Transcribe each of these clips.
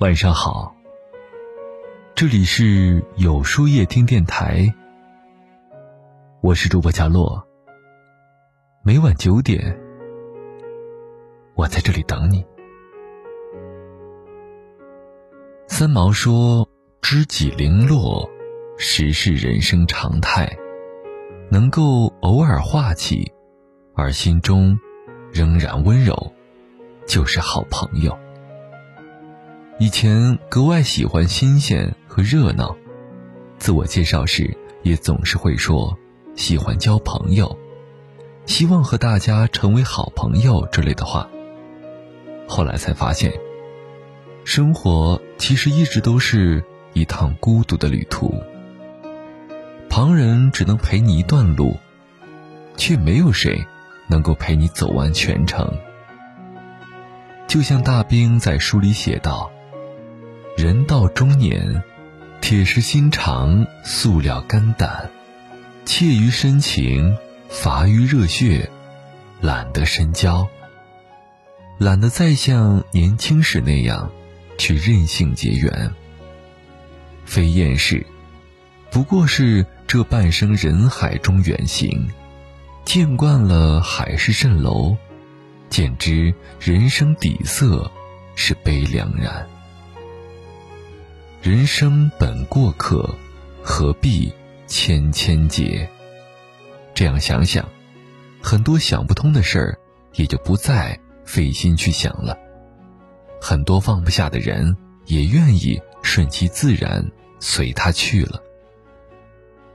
晚上好，这里是有书夜听电台，我是主播佳洛。每晚九点，我在这里等你。三毛说：“知己零落，实是人生常态。能够偶尔化气，而心中仍然温柔，就是好朋友。”以前格外喜欢新鲜和热闹，自我介绍时也总是会说喜欢交朋友，希望和大家成为好朋友之类的话。后来才发现，生活其实一直都是一趟孤独的旅途，旁人只能陪你一段路，却没有谁能够陪你走完全程。就像大兵在书里写道。人到中年，铁石心肠，塑料肝胆，怯于深情，乏于热血，懒得深交，懒得再像年轻时那样去任性结缘。非厌世，不过是这半生人海中远行，见惯了海市蜃楼，简知人生底色是悲凉然。人生本过客，何必千千结？这样想想，很多想不通的事儿也就不再费心去想了；很多放不下的人也愿意顺其自然，随他去了。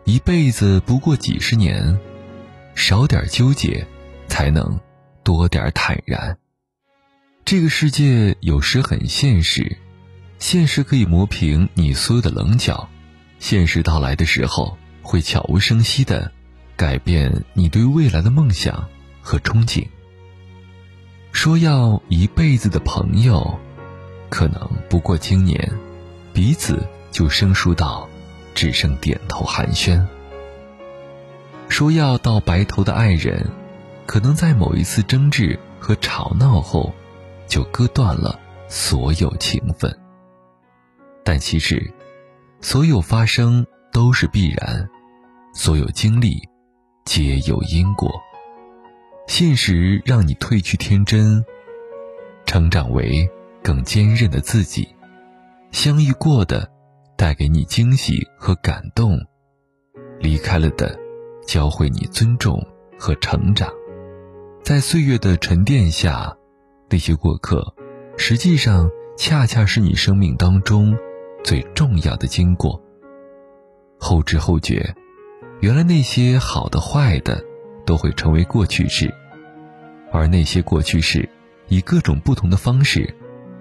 一辈子不过几十年，少点纠结，才能多点坦然。这个世界有时很现实。现实可以磨平你所有的棱角，现实到来的时候会悄无声息的改变你对未来的梦想和憧憬。说要一辈子的朋友，可能不过今年，彼此就生疏到只剩点头寒暄。说要到白头的爱人，可能在某一次争执和吵闹后，就割断了所有情分。但其实，所有发生都是必然，所有经历皆有因果。现实让你褪去天真，成长为更坚韧的自己。相遇过的，带给你惊喜和感动；离开了的，教会你尊重和成长。在岁月的沉淀下，那些过客，实际上恰恰是你生命当中。最重要的经过。后知后觉，原来那些好的、坏的，都会成为过去式，而那些过去式，以各种不同的方式，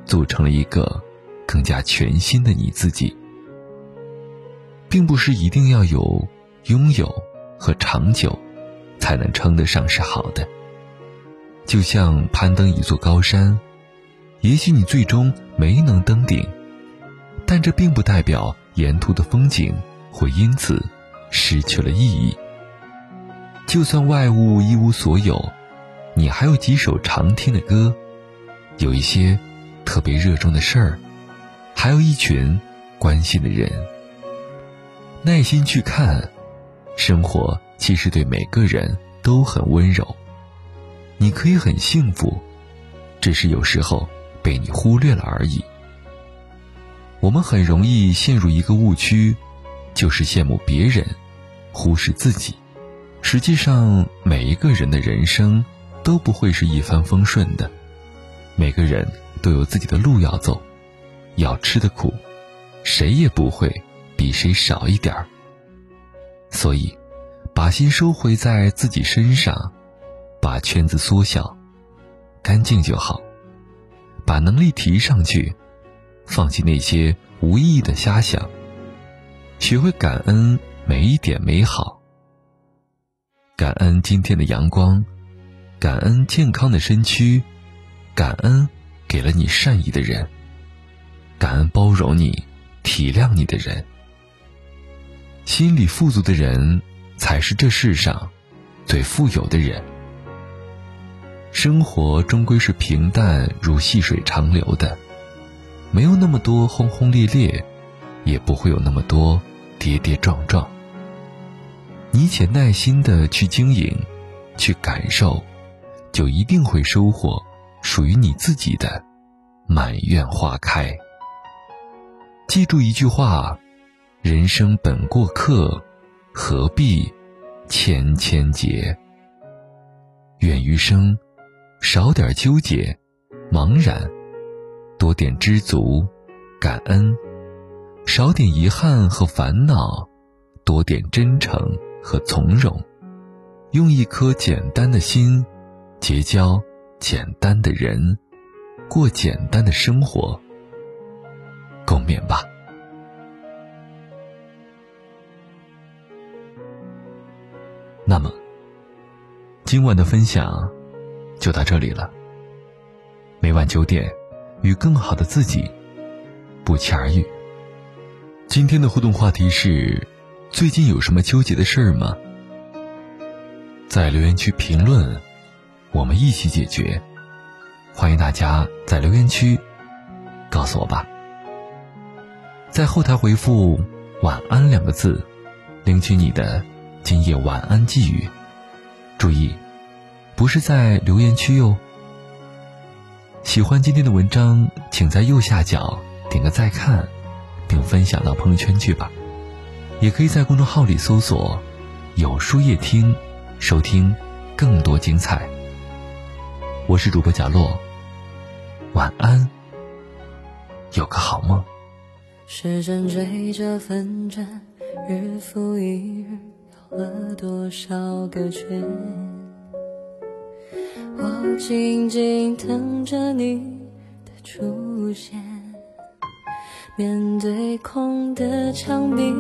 组成了一个更加全新的你自己。并不是一定要有拥有和长久，才能称得上是好的。就像攀登一座高山，也许你最终没能登顶。但这并不代表沿途的风景会因此失去了意义。就算外物一无所有，你还有几首常听的歌，有一些特别热衷的事儿，还有一群关心的人。耐心去看，生活其实对每个人都很温柔。你可以很幸福，只是有时候被你忽略了而已。我们很容易陷入一个误区，就是羡慕别人，忽视自己。实际上，每一个人的人生都不会是一帆风顺的，每个人都有自己的路要走，要吃的苦，谁也不会比谁少一点儿。所以，把心收回在自己身上，把圈子缩小，干净就好，把能力提上去。放弃那些无意义的瞎想，学会感恩每一点美好。感恩今天的阳光，感恩健康的身躯，感恩给了你善意的人，感恩包容你、体谅你的人。心里富足的人，才是这世上最富有的人。生活终归是平淡如细水长流的。没有那么多轰轰烈烈，也不会有那么多跌跌撞撞。你且耐心的去经营，去感受，就一定会收获属于你自己的满院花开。记住一句话：人生本过客，何必千千结？愿余生少点纠结、茫然，多点知足、感恩；少点遗憾和烦恼，多点真诚和从容。用一颗简单的心，结交简单的人，过简单的生活。共勉吧。那么，今晚的分享就到这里了。每晚九点，与更好的自己不期而遇。今天的互动话题是：最近有什么纠结的事儿吗？在留言区评论，我们一起解决。欢迎大家在留言区告诉我吧。在后台回复“晚安”两个字，领取你的今夜晚安寄语。注意，不是在留言区哟。喜欢今天的文章，请在右下角点个再看，并分享到朋友圈去吧。也可以在公众号里搜索“有书夜听”，收听更多精彩。我是主播贾洛，晚安，有个好梦。时针追着分针，日复一日，绕了多少个圈？我静静等着你的出现。面对空的墙壁，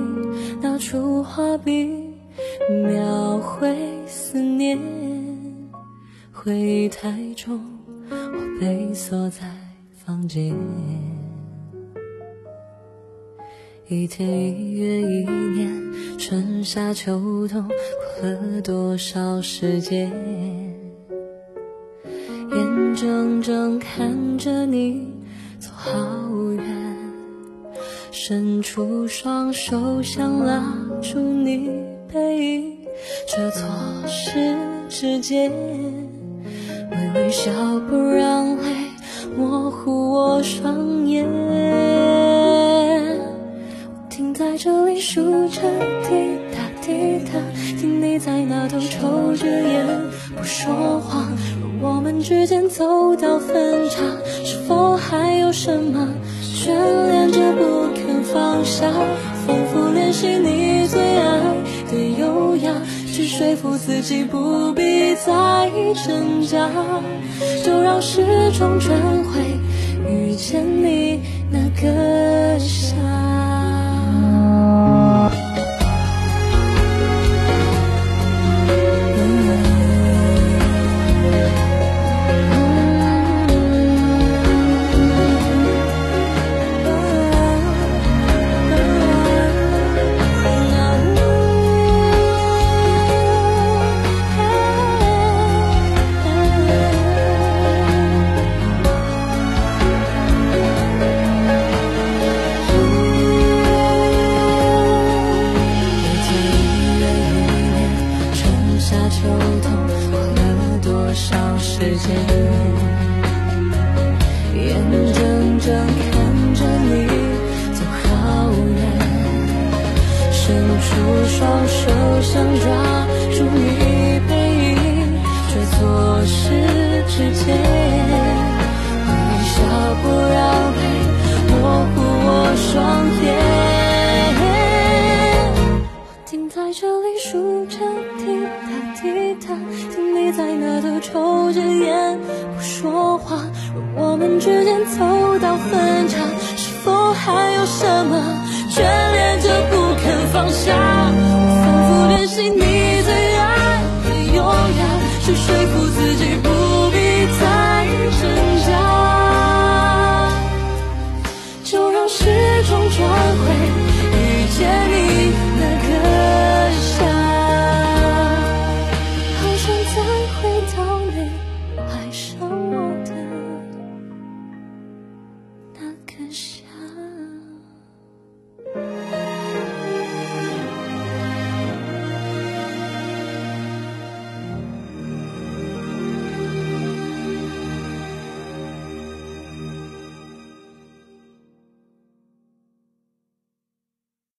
拿出画笔，描绘思念。回忆太重，我被锁在房间。一天一月一年，春夏秋冬，过了多少时间？怔怔看着你走好远，伸出双手想拉住你背影，却错失指尖，微微笑不让笑，仿佛练习你最爱的优雅，去说服自己不必再挣扎，就让时钟转回遇见你那个夏。双手想抓住你背影，却错失指尖。微笑不让你模糊我双眼。我停在这里数着滴答滴答，听你在那头抽着烟不说话。若我们之间走到分岔，是否还有什么眷恋着不？放下？我反复练习你最爱的优雅，去说服自己不必再挣扎，就让时钟转回遇见你那个夏。好想再回到你爱上我的那个。珍惜。